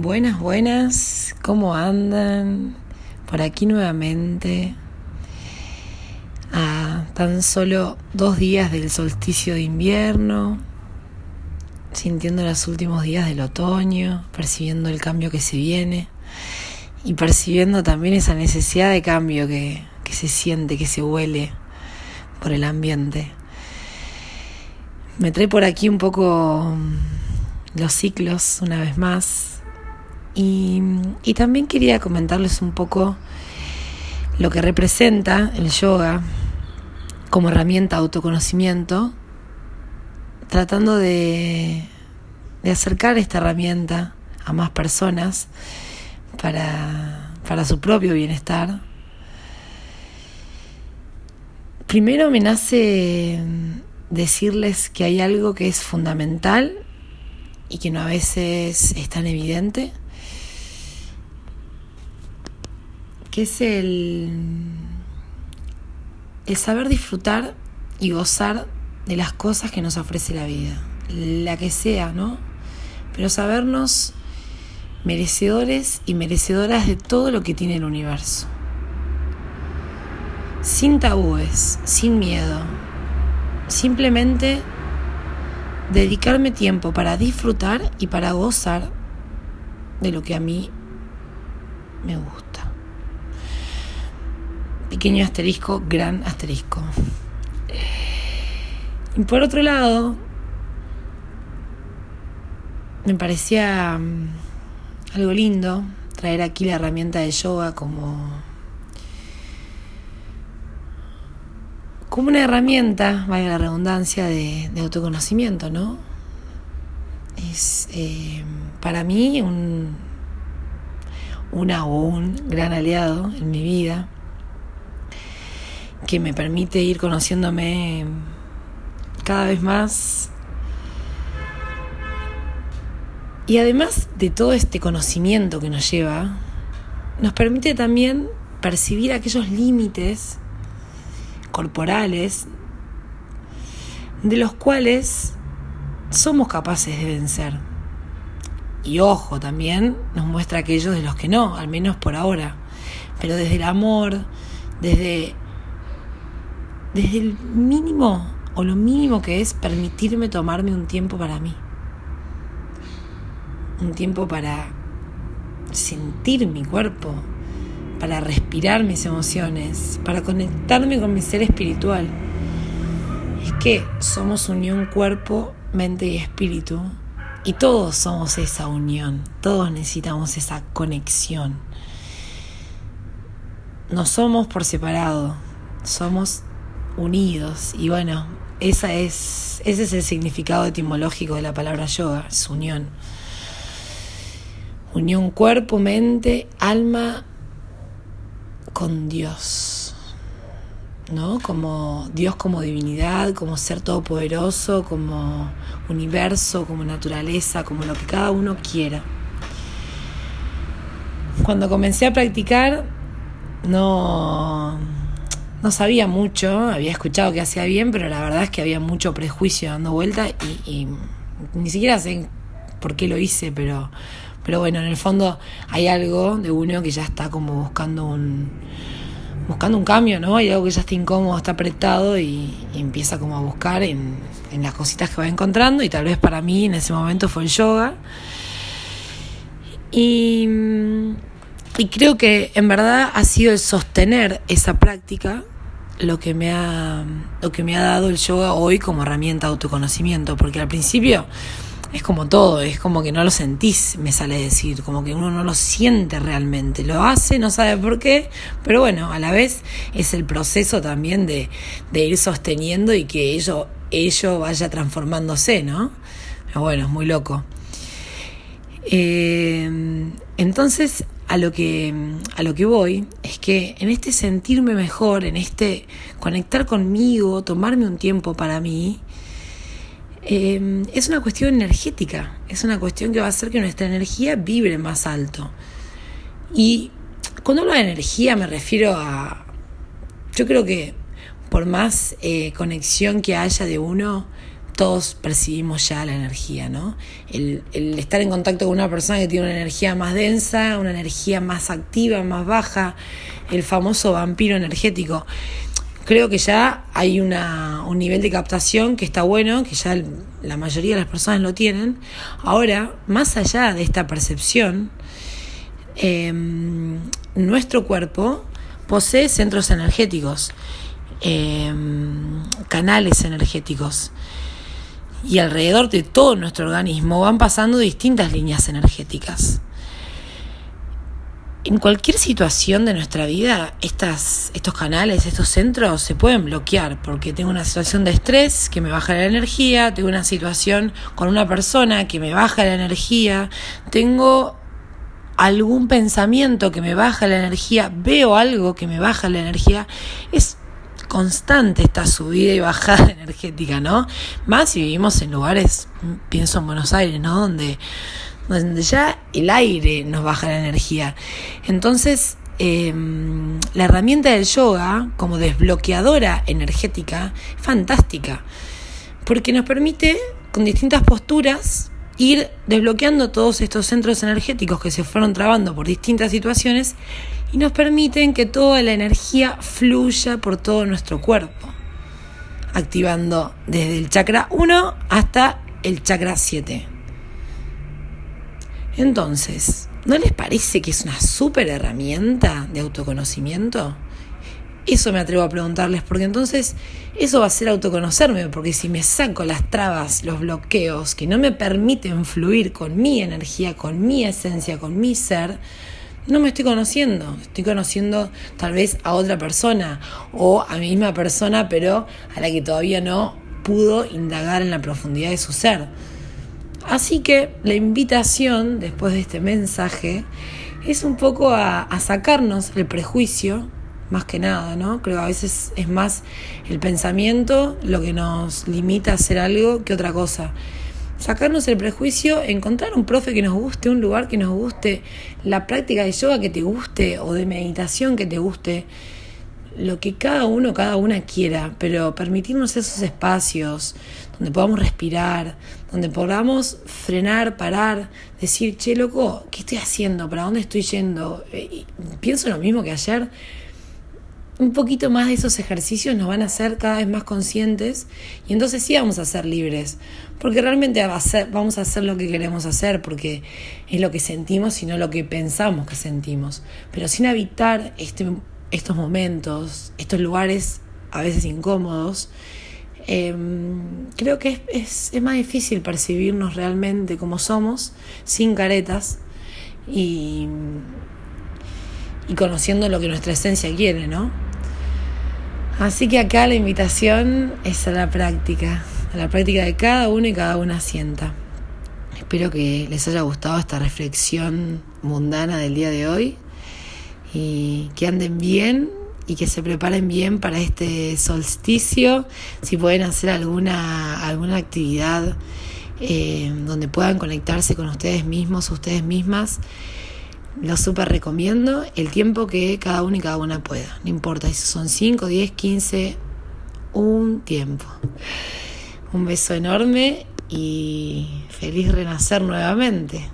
Buenas, buenas, ¿cómo andan? Por aquí nuevamente, a tan solo dos días del solsticio de invierno, sintiendo los últimos días del otoño, percibiendo el cambio que se viene y percibiendo también esa necesidad de cambio que, que se siente, que se huele por el ambiente. Me trae por aquí un poco los ciclos una vez más y, también quería comentarles un poco lo que representa el yoga como herramienta de autoconocimiento, tratando de, de acercar esta herramienta a más personas para, para su propio bienestar. Primero me nace decirles que hay algo que es fundamental y que no a veces es tan evidente es el, el saber disfrutar y gozar de las cosas que nos ofrece la vida, la que sea, ¿no? Pero sabernos merecedores y merecedoras de todo lo que tiene el universo. Sin tabúes, sin miedo. Simplemente dedicarme tiempo para disfrutar y para gozar de lo que a mí me gusta pequeño asterisco, gran asterisco. Y por otro lado, me parecía mm, algo lindo traer aquí la herramienta de yoga como como una herramienta, vaya la redundancia, de, autoconocimiento, ¿no? Es eh, para mí un, un gran aliado en mi vida que me permite ir conociéndome cada vez más. Y además de todo este conocimiento que nos lleva, nos permite también percibir aquellos límites corporales de los cuales somos capaces de vencer. Y ojo, también nos muestra aquellos de los que no, al menos por ahora. Pero desde el amor, desde desde el mínimo o lo mínimo que es permitirme tomarme un tiempo para mí. Un tiempo para sentir mi cuerpo, para respirar mis emociones, para conectarme con mi ser espiritual. Es que somos unión cuerpo, mente y espíritu y todos somos esa unión, todos necesitamos esa conexión. No somos por separado, somos unidos. Y bueno, esa es, ese es el significado etimológico de la palabra yoga, es unión. Unión cuerpo, mente, alma con Dios. ¿No? Como Dios como divinidad, como ser todopoderoso, como universo, como naturaleza, como lo que cada uno quiera. Cuando comencé a practicar, no no sabía mucho, había escuchado que hacía bien, pero la verdad es que había mucho prejuicio dando vuelta y, ni siquiera sé por qué lo hice, pero, pero bueno, en el fondo hay algo de uno que ya está como buscando un buscando un cambio, ¿no? Hay algo que ya está incómodo, está apretado y, empieza como a buscar en, en las cositas que va encontrando y tal vez para mí en ese momento fue el yoga. Y y creo que en verdad ha sido el sostener esa práctica lo que me ha, lo que me ha dado el yoga hoy como herramienta de autoconocimiento, porque al principio es como todo, es como que no lo sentís, me sale decir, como que uno no lo siente realmente, lo hace, no sabe por qué, pero bueno, a la vez es el proceso también de, de ir sosteniendo y que ello, ello vaya transformándose, ¿no? Pero bueno, es muy loco. Eh, entonces, a lo que a lo que voy es que en este sentirme mejor, en este conectar conmigo, tomarme un tiempo para mí, eh, es una cuestión energética, es una cuestión que va a hacer que nuestra energía vibre más alto. Y cuando hablo de energía me refiero a, yo creo que por más eh, conexión que haya de uno, todos percibimos ya la energía, ¿no? El, estar en contacto con una persona que tiene una energía más densa, una energía más activa, más baja, el famoso vampiro energético. Creo que ya hay una, un nivel de captación que está bueno, que ya la mayoría de las personas lo tienen. Ahora, más allá de esta percepción, em, nuestro cuerpo posee centros energéticos, em, canales energéticos y alrededor de todo nuestro organismo van pasando distintas líneas energéticas. En cualquier situación de nuestra vida, estas, estos canales, estos centros se pueden bloquear porque tengo una situación de estrés que me baja la energía, tengo una situación con una persona que me baja la energía, tengo algún pensamiento que me baja la energía, veo algo que me baja la energía. Es constante esta subida y bajada energética, ¿no? Más si vivimos en lugares, pienso en Buenos Aires, ¿no? Donde, donde ya el aire nos baja la energía. Entonces, em, la herramienta del yoga como desbloqueadora energética es fantástica, porque nos permite con distintas posturas ir desbloqueando todos estos centros energéticos que se fueron trabando por distintas situaciones y nos permiten que toda la energía fluya por todo nuestro cuerpo, activando desde el chakra 1 hasta el chakra 7. Entonces, ¿no les parece que es una súper herramienta de autoconocimiento? Eso me atrevo a preguntarles, porque entonces eso va a ser autoconocerme, porque si me saco las trabas, los bloqueos que no me permiten fluir con mi energía, con mi esencia, con mi ser, no me estoy conociendo, estoy conociendo tal vez a otra persona o a mi misma persona, pero a la que todavía no pudo indagar en la profundidad de su ser. Así que la invitación después de este mensaje es un poco a, sacarnos el prejuicio, más que nada, ¿no? Creo que a veces es más el pensamiento lo que nos limita a hacer algo que otra cosa sacarnos el prejuicio, encontrar un profe que nos guste, un lugar que nos guste, la práctica de yoga que te guste o de meditación que te guste, lo que cada uno, cada una quiera, pero permitirnos esos espacios donde podamos respirar, donde podamos frenar, parar, decir, che, loco, ¿qué estoy haciendo? ¿Para dónde estoy yendo? Eh, pienso lo mismo que ayer un poquito más de esos ejercicios nos van a hacer cada vez más conscientes y entonces sí vamos a ser libres, porque realmente vamos a hacer lo que queremos hacer, porque es lo que sentimos y no lo que pensamos que sentimos, pero sin habitar este, estos momentos, estos lugares a veces incómodos, em, creo que es, es más difícil percibirnos realmente como somos, sin caretas y, y conociendo lo que nuestra esencia quiere, ¿no? Así que acá la invitación es a la práctica, a la práctica de cada uno y cada una sienta. Espero que les haya gustado esta reflexión mundana del día de hoy y que anden bien y que se preparen bien para este solsticio, si pueden hacer alguna, alguna actividad eh, donde puedan conectarse con ustedes mismos, ustedes mismas lo súper recomiendo el tiempo que cada uno y cada una pueda. No importa si son 5, 10, 15, un tiempo. Un beso enorme y feliz renacer nuevamente.